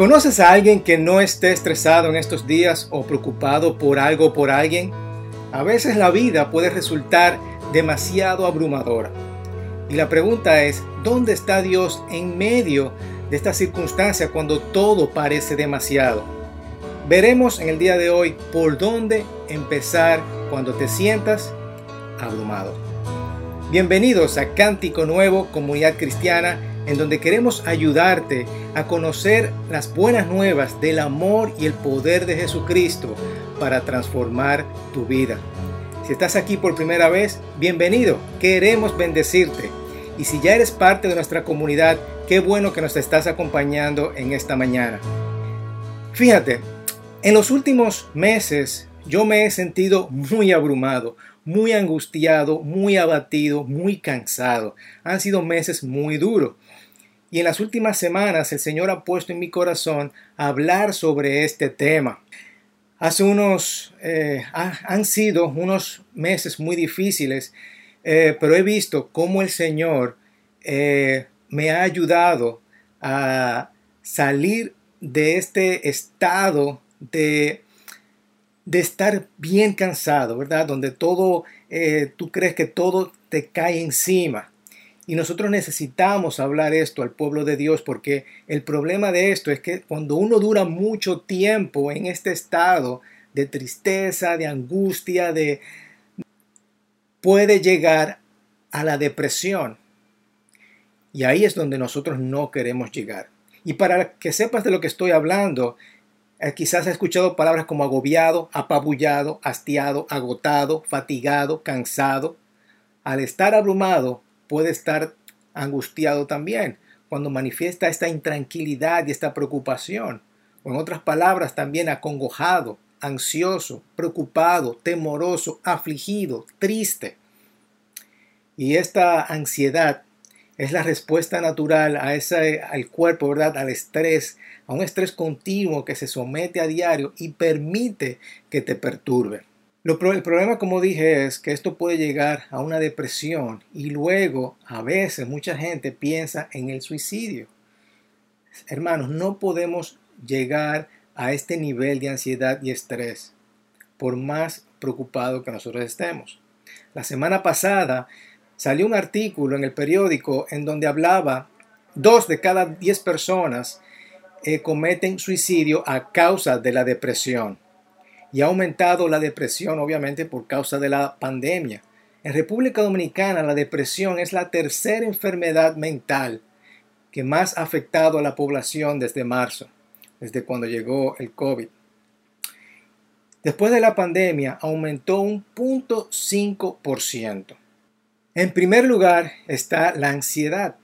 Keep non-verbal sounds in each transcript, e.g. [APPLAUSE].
¿Conoces a alguien que no esté estresado en estos días o preocupado por algo o por alguien? A veces la vida puede resultar demasiado abrumadora. Y la pregunta es, ¿dónde está Dios en medio de esta circunstancia cuando todo parece demasiado? Veremos en el día de hoy por dónde empezar cuando te sientas abrumado. Bienvenidos a Cántico Nuevo, Comunidad Cristiana en donde queremos ayudarte a conocer las buenas nuevas del amor y el poder de Jesucristo para transformar tu vida. Si estás aquí por primera vez, bienvenido, queremos bendecirte. Y si ya eres parte de nuestra comunidad, qué bueno que nos estás acompañando en esta mañana. Fíjate, en los últimos meses yo me he sentido muy abrumado, muy angustiado, muy abatido, muy cansado. Han sido meses muy duros. Y en las últimas semanas el Señor ha puesto en mi corazón hablar sobre este tema. Hace unos, eh, han sido unos meses muy difíciles, eh, pero he visto cómo el Señor eh, me ha ayudado a salir de este estado de, de estar bien cansado, ¿verdad? Donde todo, tú crees que todo te cae encima. Y nosotros necesitamos hablar esto al pueblo de Dios porque el problema de esto es que cuando uno dura mucho tiempo en este estado de tristeza, de angustia, de puede llegar a la depresión. Y ahí es donde nosotros no queremos llegar. Y para que sepas de lo que estoy hablando, eh, quizás has escuchado palabras como agobiado, apabullado, hastiado, agotado, fatigado, cansado. Al estar abrumado, puede estar angustiado también cuando manifiesta esta intranquilidad y esta preocupación. O en otras palabras, también acongojado, ansioso, preocupado, temoroso, afligido, triste. Y esta ansiedad es la respuesta natural a ese, al cuerpo, ¿verdad? Al estrés, a un estrés continuo que se somete a diario y permite que te perturbe el problema, como dije, es que esto puede llegar a una depresión y luego a veces mucha gente piensa en el suicidio. Hermanos, no podemos llegar a este nivel de ansiedad y estrés por más preocupado que nosotros estemos. La semana pasada salió un artículo en el periódico en donde hablaba dos de cada diez personas eh, cometen suicidio a causa de la depresión y ha aumentado la depresión obviamente por causa de la pandemia. En República Dominicana la depresión es la tercera enfermedad mental que más ha afectado a la población desde marzo, desde cuando llegó el COVID. Después de la pandemia aumentó un 0.5%. En primer lugar está la ansiedad.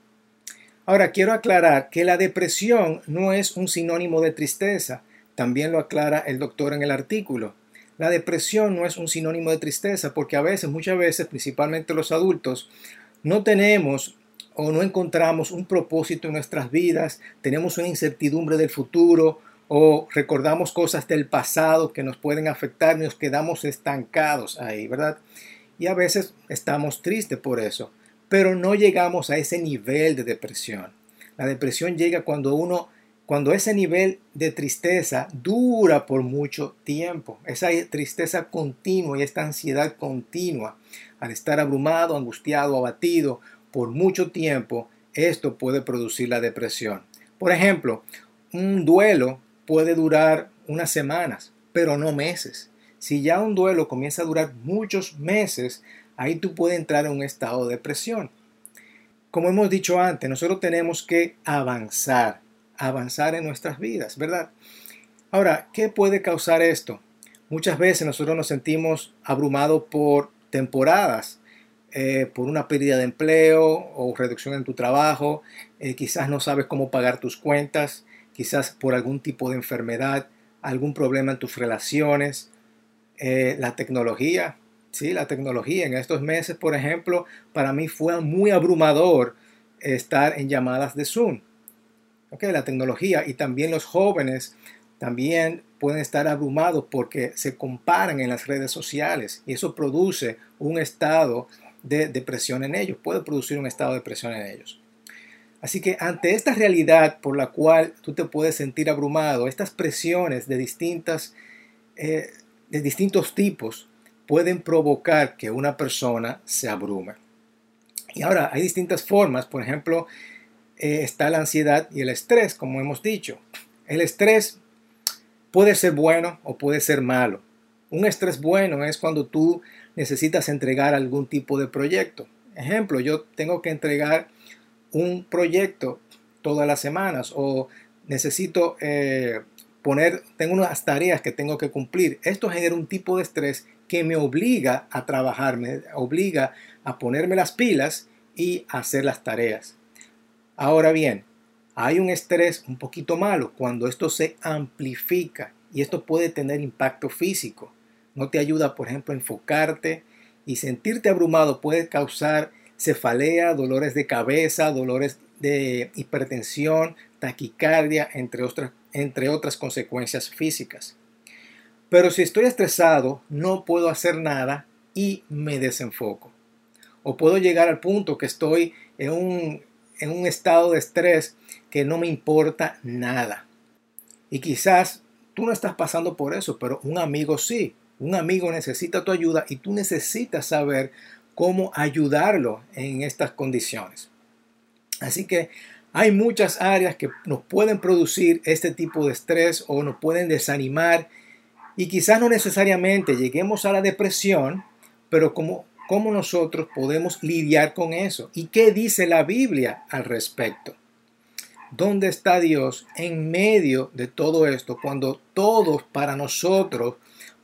Ahora quiero aclarar que la depresión no es un sinónimo de tristeza, también lo aclara el doctor en el artículo. La depresión no es un sinónimo de tristeza porque a veces, muchas veces, principalmente los adultos, no tenemos o no encontramos un propósito en nuestras vidas, tenemos una incertidumbre del futuro o recordamos cosas del pasado que nos pueden afectar y nos quedamos estancados ahí, ¿verdad? Y a veces estamos tristes por eso, pero no llegamos a ese nivel de depresión. La depresión llega cuando uno cuando ese nivel de tristeza dura por mucho tiempo, esa tristeza continua y esta ansiedad continua, al estar abrumado, angustiado, abatido por mucho tiempo, esto puede producir la depresión. Por ejemplo, un duelo puede durar unas semanas, pero no meses. Si ya un duelo comienza a durar muchos meses, ahí tú puedes entrar en un estado de depresión. Como hemos dicho antes, nosotros tenemos que avanzar avanzar en nuestras vidas, ¿verdad? Ahora, ¿qué puede causar esto? Muchas veces nosotros nos sentimos abrumados por temporadas, eh, por una pérdida de empleo o reducción en tu trabajo, eh, quizás no sabes cómo pagar tus cuentas, quizás por algún tipo de enfermedad, algún problema en tus relaciones, eh, la tecnología, sí, la tecnología. En estos meses, por ejemplo, para mí fue muy abrumador estar en llamadas de Zoom la tecnología y también los jóvenes también pueden estar abrumados porque se comparan en las redes sociales y eso produce un estado de depresión en ellos, puede producir un estado de depresión en ellos. Así que ante esta realidad por la cual tú te puedes sentir abrumado, estas presiones de, distintas, eh, de distintos tipos pueden provocar que una persona se abrume. Y ahora hay distintas formas, por ejemplo, eh, está la ansiedad y el estrés, como hemos dicho. El estrés puede ser bueno o puede ser malo. Un estrés bueno es cuando tú necesitas entregar algún tipo de proyecto. Ejemplo, yo tengo que entregar un proyecto todas las semanas o necesito eh, poner, tengo unas tareas que tengo que cumplir. Esto genera un tipo de estrés que me obliga a trabajar, me obliga a ponerme las pilas y hacer las tareas. Ahora bien, hay un estrés un poquito malo cuando esto se amplifica y esto puede tener impacto físico. No te ayuda, por ejemplo, a enfocarte y sentirte abrumado puede causar cefalea, dolores de cabeza, dolores de hipertensión, taquicardia, entre otras, entre otras consecuencias físicas. Pero si estoy estresado, no puedo hacer nada y me desenfoco. O puedo llegar al punto que estoy en un, en un estado de estrés que no me importa nada. Y quizás tú no estás pasando por eso, pero un amigo sí. Un amigo necesita tu ayuda y tú necesitas saber cómo ayudarlo en estas condiciones. Así que hay muchas áreas que nos pueden producir este tipo de estrés o nos pueden desanimar y quizás no necesariamente lleguemos a la depresión, pero como cómo nosotros podemos lidiar con eso y qué dice la Biblia al respecto. ¿Dónde está Dios en medio de todo esto cuando todos para nosotros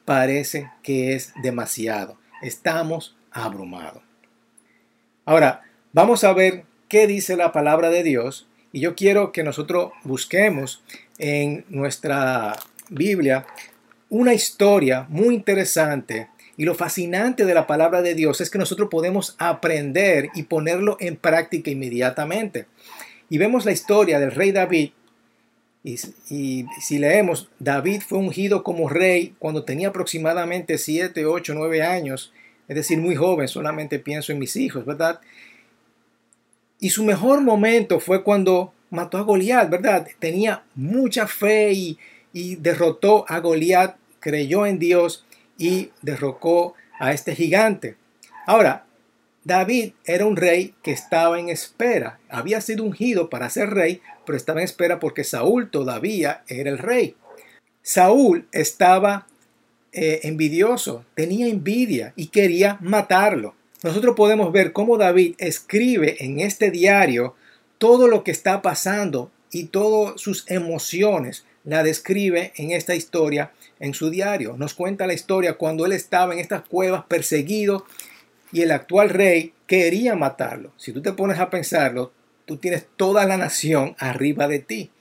parece que es demasiado? Estamos abrumado. Ahora, vamos a ver qué dice la palabra de Dios y yo quiero que nosotros busquemos en nuestra Biblia una historia muy interesante y lo fascinante de la palabra de Dios es que nosotros podemos aprender y ponerlo en práctica inmediatamente. Y vemos la historia del rey David. Y, si leemos, David fue ungido como rey cuando tenía aproximadamente 7, 8, 9 años es decir, muy joven, solamente pienso en mis hijos, ¿verdad? Y su mejor momento fue cuando mató a Goliat, ¿verdad? Tenía mucha fe y, y derrotó a Goliat, creyó en Dios y derrocó a este gigante. Ahora, David era un rey que estaba en espera. Había sido ungido para ser rey, pero estaba en espera porque Saúl todavía era el rey. Saúl estaba eh, envidioso, tenía envidia y quería matarlo. Nosotros podemos ver cómo David escribe en este diario todo lo que está pasando y todas sus emociones la describe en esta historia en su diario. Nos cuenta la historia cuando él estaba en estas cuevas perseguido y el actual rey quería matarlo. Si tú te pones a pensarlo, tú tienes toda la nación arriba de ti.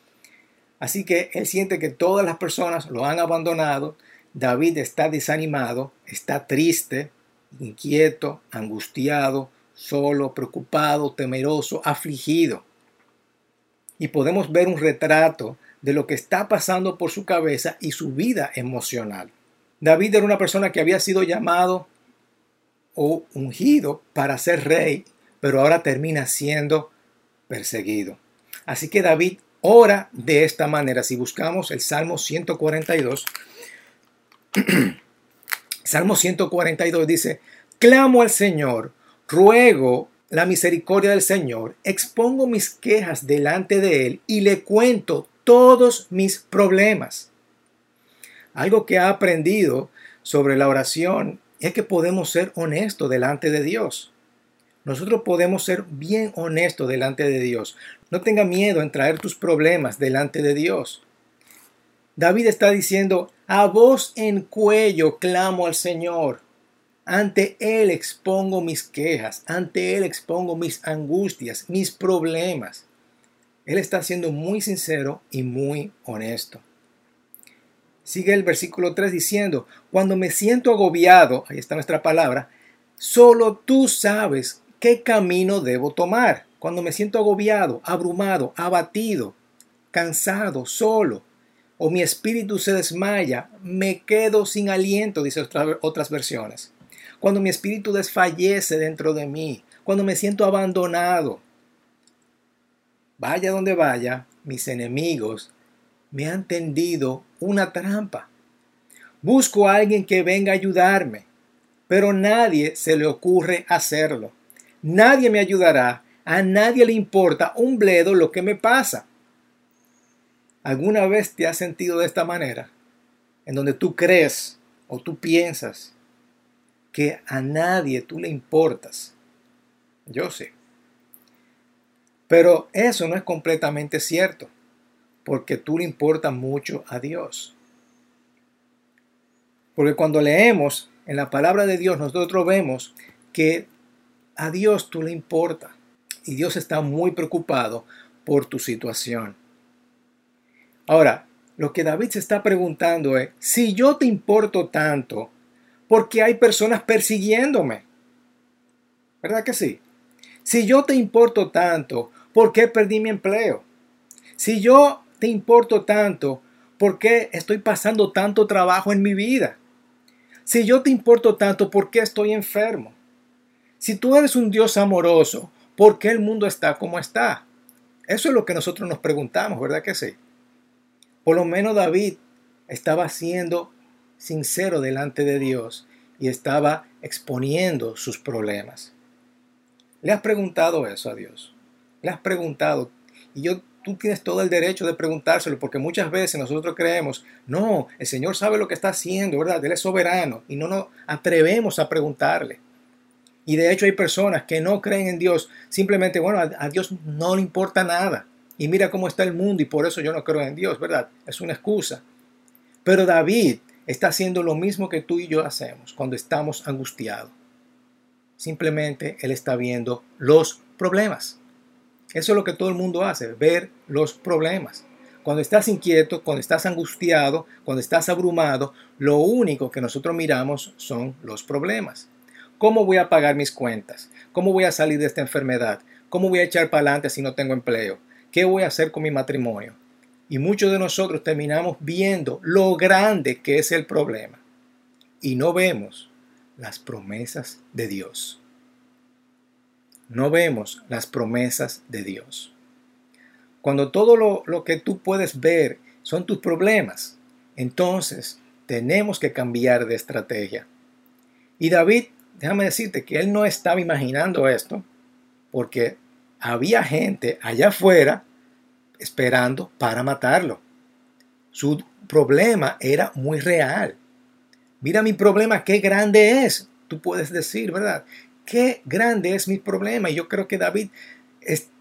Así que él siente que todas las personas lo han abandonado, David está desanimado, está triste, inquieto, angustiado, solo, preocupado, temeroso, afligido. Y podemos ver un retrato de lo que está pasando por su cabeza y su vida emocional. David era una persona que había sido llamado o ungido para ser rey, pero ahora termina siendo perseguido. Así que David ora de esta manera. Si buscamos el Salmo 142, [CLEARS THROAT] Salmo 142 dice, clamo al Señor, ruego la misericordia del Señor, expongo mis quejas delante de Él y le cuento todos mis problemas. Algo que ha aprendido sobre la oración es que podemos ser honestos delante de Dios. Nosotros podemos ser bien honestos delante de Dios. No tenga miedo en traer tus problemas delante de Dios. David está diciendo, a voz en cuello clamo al Señor. Ante Él expongo mis quejas, ante Él expongo mis angustias, mis problemas. Él está siendo muy sincero y muy honesto. Sigue el versículo 3 diciendo, cuando me siento agobiado, ahí está nuestra palabra, solo tú sabes qué camino debo tomar. Cuando me siento agobiado, abrumado, abatido, cansado, solo, o mi espíritu se desmaya, me quedo sin aliento, dice otras versiones. Cuando mi espíritu desfallece dentro de mí, cuando me siento abandonado. Vaya donde vaya, mis enemigos me han tendido una trampa. Busco a alguien que venga a ayudarme, pero nadie se le ocurre hacerlo. Nadie me ayudará, a nadie le importa un bledo lo que me pasa. ¿Alguna vez te has sentido de esta manera? En donde tú crees o tú piensas que a nadie tú le importas. Yo sé. Pero eso no es completamente cierto, porque tú le importas mucho a Dios. Porque cuando leemos en la palabra de Dios, nosotros vemos que a Dios tú le importa y Dios está muy preocupado por tu situación. Ahora, lo que David se está preguntando es, si yo te importo tanto, ¿por qué hay personas persiguiéndome? ¿Verdad que sí? Si yo te importo tanto, ¿por qué perdí mi empleo? Si yo te importo tanto, ¿por qué estoy pasando tanto trabajo en mi vida? Si yo te importo tanto, ¿por qué estoy enfermo? Si tú eres un Dios amoroso, ¿por qué el mundo está como está? Eso es lo que nosotros nos preguntamos, ¿verdad que sí? Por lo menos David estaba siendo sincero delante de Dios y estaba exponiendo sus problemas. ¿Le has preguntado eso a Dios? ¿Le has preguntado? Y yo, tú tienes todo el derecho de preguntárselo porque muchas veces nosotros creemos, no, el Señor sabe lo que está haciendo, ¿verdad? Él es soberano y no nos atrevemos a preguntarle. Y de hecho hay personas que no creen en Dios, simplemente, bueno, a, Dios no le importa nada. Y mira cómo está el mundo y por eso yo no creo en Dios, ¿verdad? Es una excusa. Pero David está haciendo lo mismo que tú y yo hacemos cuando estamos angustiados. Simplemente él está viendo los problemas. Eso es lo que todo el mundo hace, ver los problemas. Cuando estás inquieto, cuando estás angustiado, cuando estás abrumado, lo único que nosotros miramos son los problemas. ¿Cómo voy a pagar mis cuentas? ¿Cómo voy a salir de esta enfermedad? ¿Cómo voy a echar para adelante si no tengo empleo? ¿Qué voy a hacer con mi matrimonio? Y muchos de nosotros terminamos viendo lo grande que es el problema y no vemos las promesas de Dios. No vemos las promesas de Dios. Cuando todo lo, lo, que tú puedes ver son tus problemas, entonces tenemos que cambiar de estrategia. Y David, déjame decirte que él no estaba imaginando esto, porque había gente allá afuera esperando para matarlo. Su problema era muy real. Mira mi problema, qué grande es. Tú puedes decir, ¿verdad? Qué grande es mi problema. Y yo creo que David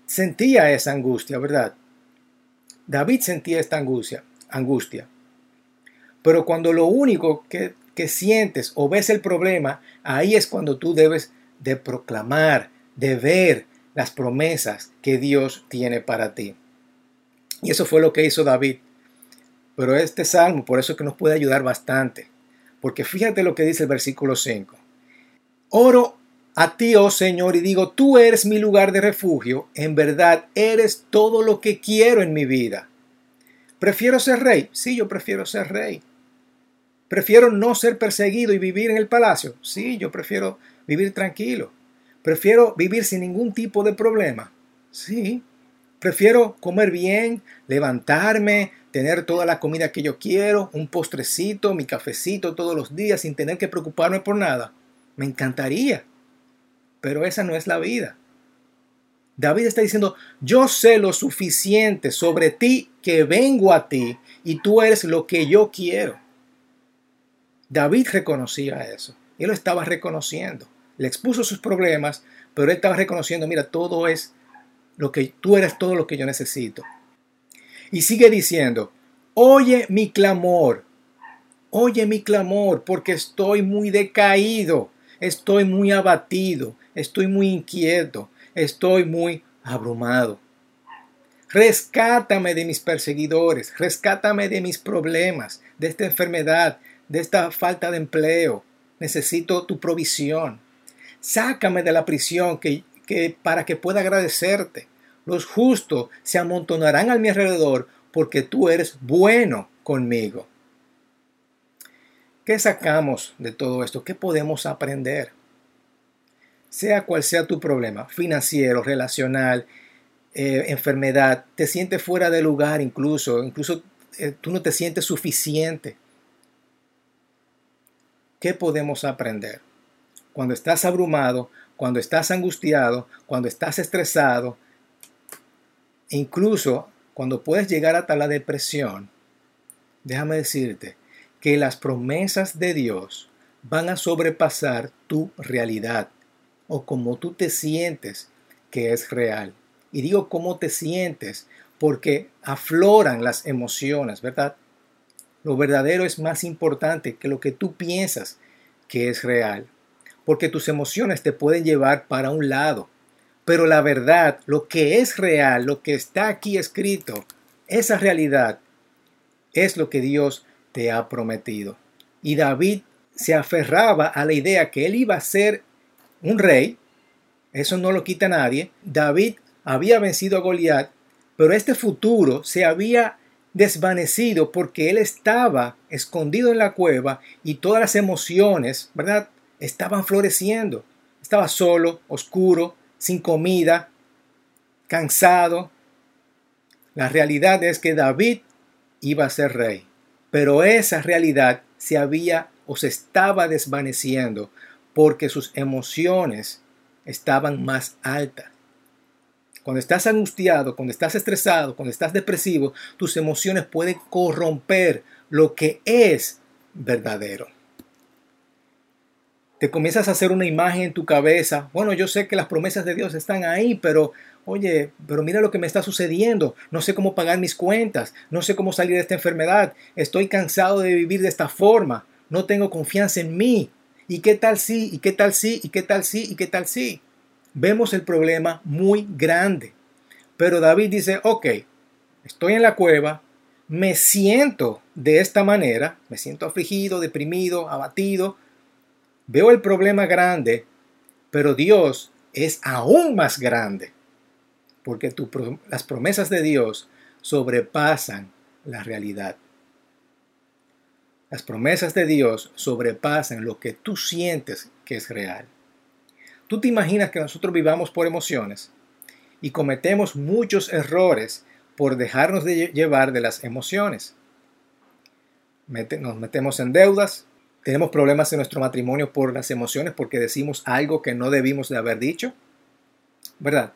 sentía esa angustia, ¿verdad? David sentía esta angustia, angustia. Pero cuando lo único que, que sientes o ves el problema, ahí es cuando tú debes de proclamar, de ver las promesas que Dios tiene para ti. Y eso fue lo que hizo David. Pero este salmo, por eso es que nos puede ayudar bastante. Porque fíjate lo que dice el versículo 5. Oro a ti, oh Señor, y digo, tú eres mi lugar de refugio. En verdad, eres todo lo que quiero en mi vida. ¿Prefiero ser rey? Sí, yo prefiero ser rey. ¿Prefiero no ser perseguido y vivir en el palacio? Sí, yo prefiero vivir tranquilo. ¿Prefiero vivir sin ningún tipo de problema? Sí. ¿Prefiero comer bien, levantarme, tener toda la comida que yo quiero, un postrecito, mi cafecito todos los días sin tener que preocuparme por nada? Me encantaría. Pero esa no es la vida. David está diciendo, yo sé lo suficiente sobre ti que vengo a ti y tú eres lo que yo quiero. David reconocía eso. Él lo estaba reconociendo le expuso sus problemas, pero él estaba reconociendo, mira, todo es lo que tú eres todo lo que yo necesito. Y sigue diciendo, oye mi clamor, oye mi clamor, porque estoy muy decaído, estoy muy abatido, estoy muy inquieto, estoy muy abrumado. Rescátame de mis perseguidores, rescátame de mis problemas, de esta enfermedad, de esta falta de empleo. Necesito tu provisión. Sácame de la prisión que, para que pueda agradecerte. Los justos se amontonarán a mi alrededor porque tú eres bueno conmigo. ¿Qué sacamos de todo esto? ¿Qué podemos aprender? Sea cual sea tu problema, financiero, relacional, eh, enfermedad, te sientes fuera de lugar incluso, incluso eh, tú no te sientes suficiente. ¿Qué podemos aprender? Cuando estás abrumado, cuando estás angustiado, cuando estás estresado, incluso cuando puedes llegar hasta la depresión, déjame decirte que las promesas de Dios van a sobrepasar tu realidad o como tú te sientes que es real. Y digo cómo te sientes porque afloran las emociones, ¿verdad? Lo verdadero es más importante que lo que tú piensas que es real, porque tus emociones te pueden llevar para un lado, pero la verdad, lo que es real, lo que está aquí escrito, esa realidad es lo que Dios te ha prometido. Y David se aferraba a la idea que él iba a ser un rey, eso no lo quita nadie. David había vencido a Goliat pero este futuro se había desvanecido porque él estaba escondido en la cueva y todas las emociones, ¿verdad? Estaban floreciendo. Estaba solo, oscuro, sin comida, cansado. La realidad es que David iba a ser rey, pero esa realidad se había o se estaba desvaneciendo porque sus emociones estaban más altas. Cuando estás angustiado, cuando estás estresado, cuando estás depresivo, tus emociones pueden corromper lo que es verdadero. Te comienzas a hacer una imagen en tu cabeza. Bueno, yo sé que las promesas de Dios están ahí, pero oye, pero mira lo que me está sucediendo. No sé cómo pagar mis cuentas. No sé cómo salir de esta enfermedad. Estoy cansado de vivir de esta forma. No tengo confianza en mí. ¿Y qué tal sí? ¿Y qué tal sí? ¿Y qué tal sí? ¿Y qué tal sí? vemos el problema muy grande. Pero David dice, ok, estoy en la cueva, me siento de esta manera, me siento afligido, deprimido, abatido, veo el problema grande, pero Dios es aún más grande, porque las promesas de Dios sobrepasan la realidad. Las promesas de Dios sobrepasan lo que tú sientes que es real. Tú te imaginas que nosotros vivamos por emociones y cometemos muchos errores por dejarnos de llevar de las emociones. nos metemos en deudas, tenemos problemas en nuestro matrimonio por las emociones porque decimos algo que no debimos de haber dicho. ¿Verdad?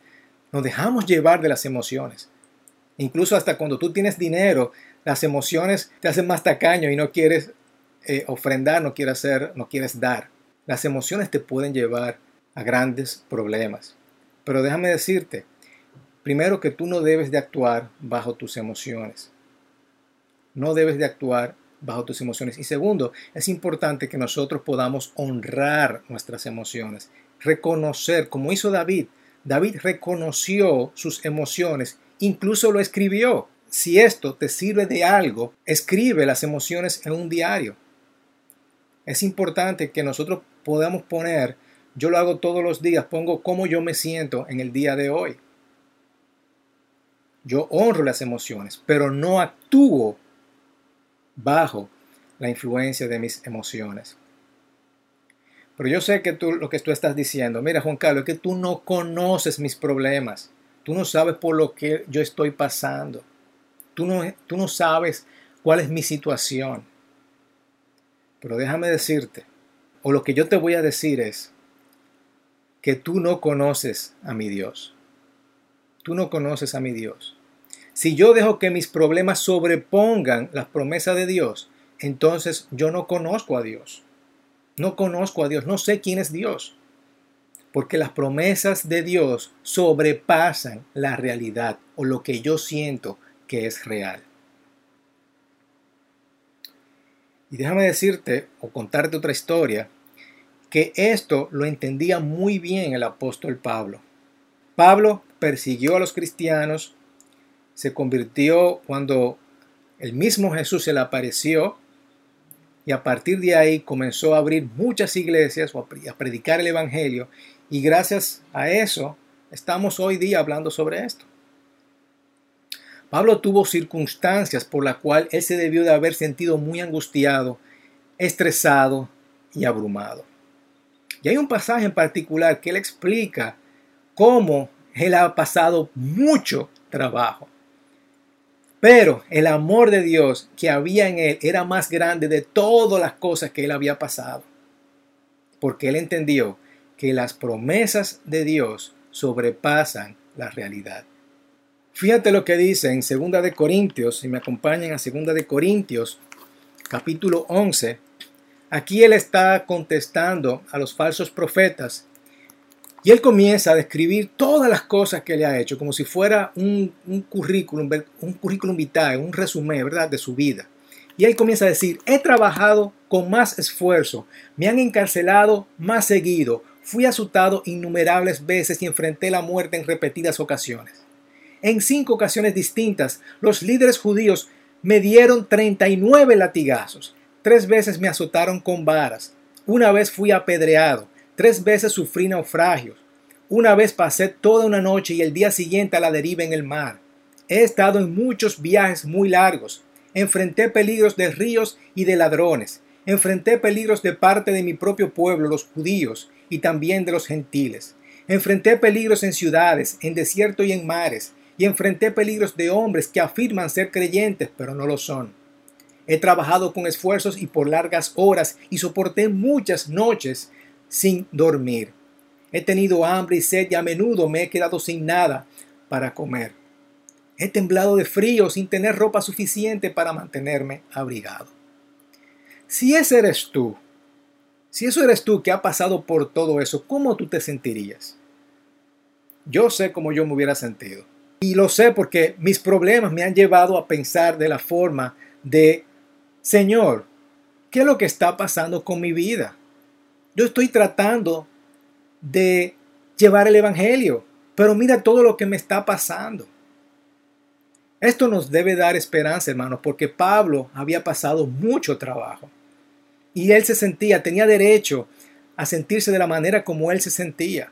Nos dejamos llevar de las emociones. Incluso hasta cuando tú tienes dinero, las emociones te hacen más tacaño y no quieres eh, ofrendar, no quieres hacer, no quieres dar. Las emociones te pueden llevar a grandes problemas. Pero déjame decirte, primero que tú no debes de actuar bajo tus emociones. No debes de actuar bajo tus emociones. Y segundo, es importante que nosotros podamos honrar nuestras emociones, reconocer, como hizo David. David reconoció sus emociones, incluso lo escribió. Si esto te sirve de algo, escribe las emociones en un diario. Es importante que nosotros podamos poner yo lo hago todos los días, pongo cómo yo me siento en el día de hoy. Yo honro las emociones, pero no actúo bajo la influencia de mis emociones. Pero yo sé que tú lo que tú estás diciendo, mira Juan Carlos, es que tú no conoces mis problemas. Tú no sabes por lo que yo estoy pasando. Tú no, tú no sabes cuál es mi situación. Pero déjame decirte, o lo que yo te voy a decir es, que tú no conoces a mi Dios. Tú no conoces a mi Dios. Si yo dejo que mis problemas sobrepongan las promesas de Dios, entonces yo no conozco a Dios. No conozco a Dios, no sé quién es Dios. Porque las promesas de Dios sobrepasan la realidad o lo que yo siento que es real. Y déjame decirte o contarte otra historia que esto lo entendía muy bien el apóstol Pablo. Pablo persiguió a los cristianos, se convirtió cuando el mismo Jesús se le apareció y a partir de ahí comenzó a abrir muchas iglesias o a predicar el Evangelio y gracias a eso estamos hoy día hablando sobre esto. Pablo tuvo circunstancias por las cuales él se debió de haber sentido muy angustiado, estresado y abrumado. Y hay un pasaje en particular que él explica cómo él ha pasado mucho trabajo. Pero el amor de Dios que había en él era más grande de todas las cosas que él había pasado. Porque él entendió que las promesas de Dios sobrepasan la realidad. Fíjate lo que dice en 2 de Corintios, si me acompañan a 2 de Corintios, capítulo 11. Aquí él está contestando a los falsos profetas y él comienza a describir todas las cosas que le ha hecho, como si fuera un, currículum, un currículum vitae, un resumen, ¿verdad?, de su vida. Y él comienza a decir, he trabajado con más esfuerzo, me han encarcelado más seguido, fui azotado innumerables veces y enfrenté la muerte en repetidas ocasiones. En cinco ocasiones distintas, los líderes judíos me dieron 39 latigazos. Tres veces me azotaron con varas. Una vez fui apedreado. Tres veces sufrí naufragios. Una vez pasé toda una noche y el día siguiente a la deriva en el mar. He estado en muchos viajes muy largos. Enfrenté peligros de ríos y de ladrones. Enfrenté peligros de parte de mi propio pueblo, los judíos, y también de los gentiles. Enfrenté peligros en ciudades, en desierto y en mares, y enfrenté peligros de hombres que afirman ser creyentes, pero no lo son. He trabajado con esfuerzos y por largas horas y soporté muchas noches sin dormir. He tenido hambre y sed y a menudo me he quedado sin nada para comer. He temblado de frío sin tener ropa suficiente para mantenerme abrigado. Si ese eres tú, si eso eres tú que ha pasado por todo eso, ¿cómo tú te sentirías? Yo sé cómo yo me hubiera sentido. Y lo sé porque mis problemas me han llevado a pensar de la forma de, Señor, ¿qué es lo que está pasando con mi vida? Yo estoy tratando de llevar el Evangelio, pero mira todo lo que me está pasando. Esto nos debe dar esperanza, hermanos, porque Pablo había pasado mucho trabajo. Y él se sentía, tenía derecho a sentirse de la manera como él se sentía.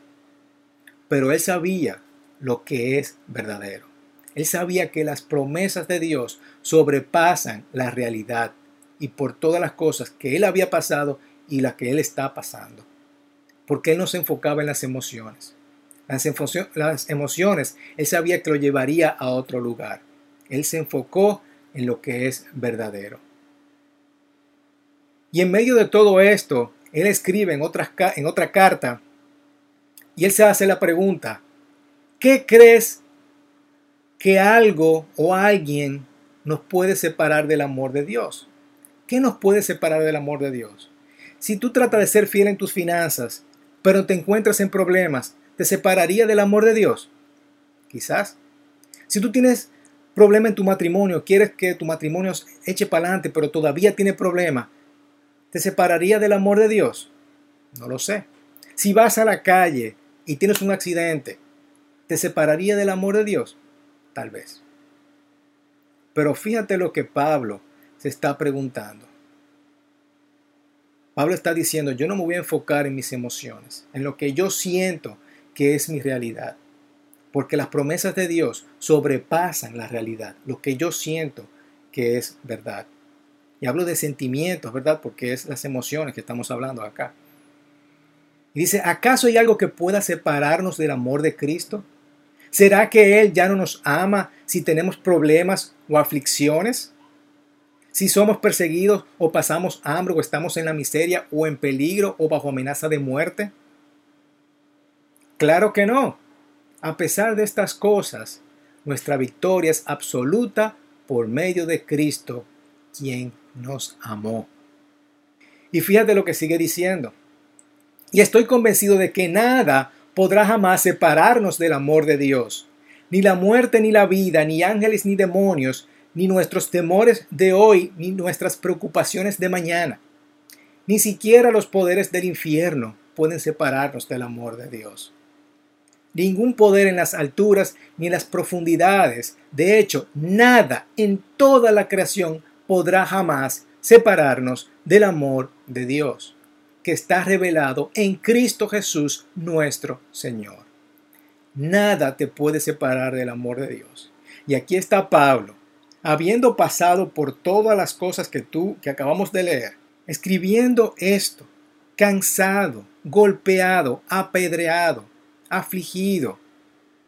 Pero él sabía lo que es verdadero. Él sabía que las promesas de Dios sobrepasan la realidad y por todas las cosas que él había pasado y la que él está pasando. Porque él no se enfocaba en las emociones. Las, las emociones, él sabía que lo llevaría a otro lugar. Él se enfocó en lo que es verdadero. Y en medio de todo esto, él escribe en otra carta y él se hace la pregunta, ¿qué crees que algo o alguien nos puede separar del amor de Dios? ¿Qué nos puede separar del amor de Dios? Si tú tratas de ser fiel en tus finanzas, pero te encuentras en problemas, ¿te separaría del amor de Dios? Quizás. Si tú tienes problema en tu matrimonio, quieres que tu matrimonio eche para adelante, pero todavía tiene problema, ¿te separaría del amor de Dios? No lo sé. Si vas a la calle y tienes un accidente, ¿te separaría del amor de Dios? Tal vez. Pero fíjate lo que Pablo se está preguntando. Pablo está diciendo, yo no me voy a enfocar en mis emociones, en lo que yo siento que es mi realidad, porque las promesas de Dios sobrepasan la realidad, lo que yo siento que es verdad. Y hablo de sentimientos, ¿verdad? Porque es las emociones que estamos hablando acá. Y dice, ¿acaso hay algo que pueda separarnos del amor de Cristo? ¿Será que Él ya no nos ama si tenemos problemas o aflicciones? si somos perseguidos o pasamos hambre o estamos en la miseria o en peligro o bajo amenaza de muerte? Claro que no. A pesar de estas cosas, nuestra victoria es absoluta por medio de Cristo, quien nos amó. Y fíjate lo que sigue diciendo. Y estoy convencido de que nada podrá jamás separarnos del amor de Dios. Ni la muerte, ni la vida, ni ángeles, ni demonios, ni nuestros temores de hoy, ni nuestras preocupaciones de mañana. Ni siquiera los poderes del infierno pueden separarnos del amor de Dios. Ningún poder en las alturas ni en las profundidades, de hecho, nada en toda la creación podrá jamás separarnos del amor de Dios, que está revelado en Cristo Jesús nuestro Señor. Nada te puede separar del amor de Dios. Y aquí está Pablo, habiendo pasado por todas las cosas que tú, que acabamos de leer, escribiendo esto, cansado, golpeado, apedreado, afligido,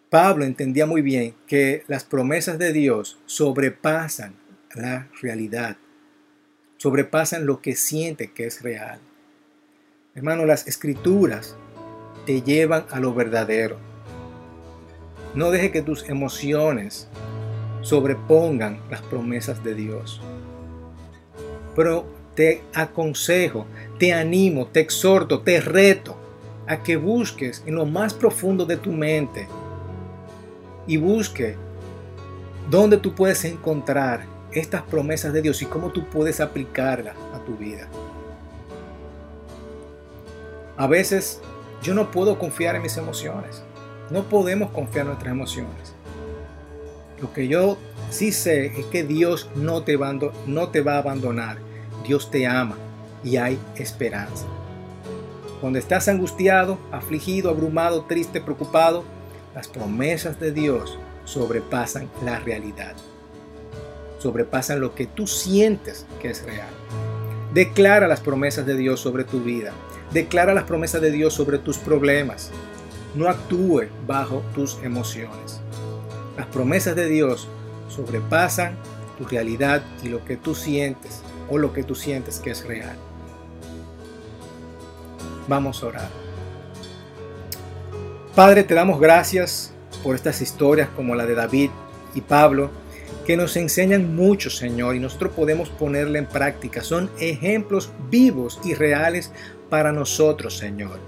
Pablo entendía muy bien que las promesas de Dios sobrepasan la realidad, sobrepasan lo que siente que es real. Hermano, las escrituras te llevan a lo verdadero. No deje que tus emociones sobrepongan las promesas de Dios. Pero te aconsejo, te animo, te exhorto, te reto a que busques en lo más profundo de tu mente y busque dónde tú puedes encontrar estas promesas de Dios y cómo tú puedes aplicarlas a tu vida. A veces yo no puedo confiar en mis emociones. No podemos confiar en nuestras emociones. Lo que yo sí sé es que Dios no te, va, no te va a abandonar. Dios te ama y hay esperanza. Cuando estás angustiado, afligido, abrumado, triste, preocupado, las promesas de Dios sobrepasan la realidad. Sobrepasan lo que tú sientes que es real. Declara las promesas de Dios sobre tu vida. Declara las promesas de Dios sobre tus problemas. No actúe bajo tus emociones. Las promesas de Dios sobrepasan tu realidad y lo que tú sientes o lo que tú sientes que es real. Vamos a orar. Padre, te damos gracias por estas historias como la de David y Pablo, que nos enseñan mucho, Señor, y nosotros podemos ponerla en práctica. Son ejemplos vivos y reales para nosotros, Señor.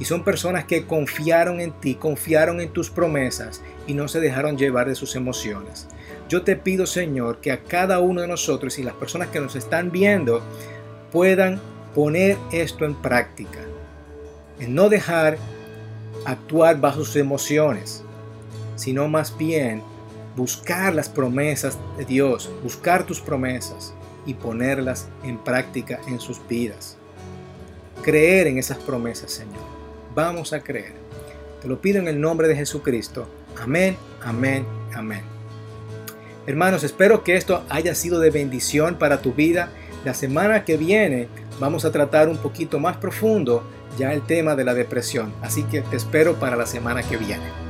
Y son personas que confiaron en ti, confiaron en tus promesas y no se dejaron llevar de sus emociones. Yo te pido, Señor, que a cada uno de nosotros y las personas que nos están viendo puedan poner esto en práctica. En no dejar actuar bajo sus emociones, sino más bien buscar las promesas de Dios, buscar tus promesas y ponerlas en práctica en sus vidas. Creer en esas promesas, Señor. Vamos a creer. Te lo pido en el nombre de Jesucristo. Amén, amén, amén. Hermanos, espero que esto haya sido de bendición para tu vida. La semana que viene vamos a tratar un poquito más profundo ya el tema de la depresión. Así que te espero para la semana que viene.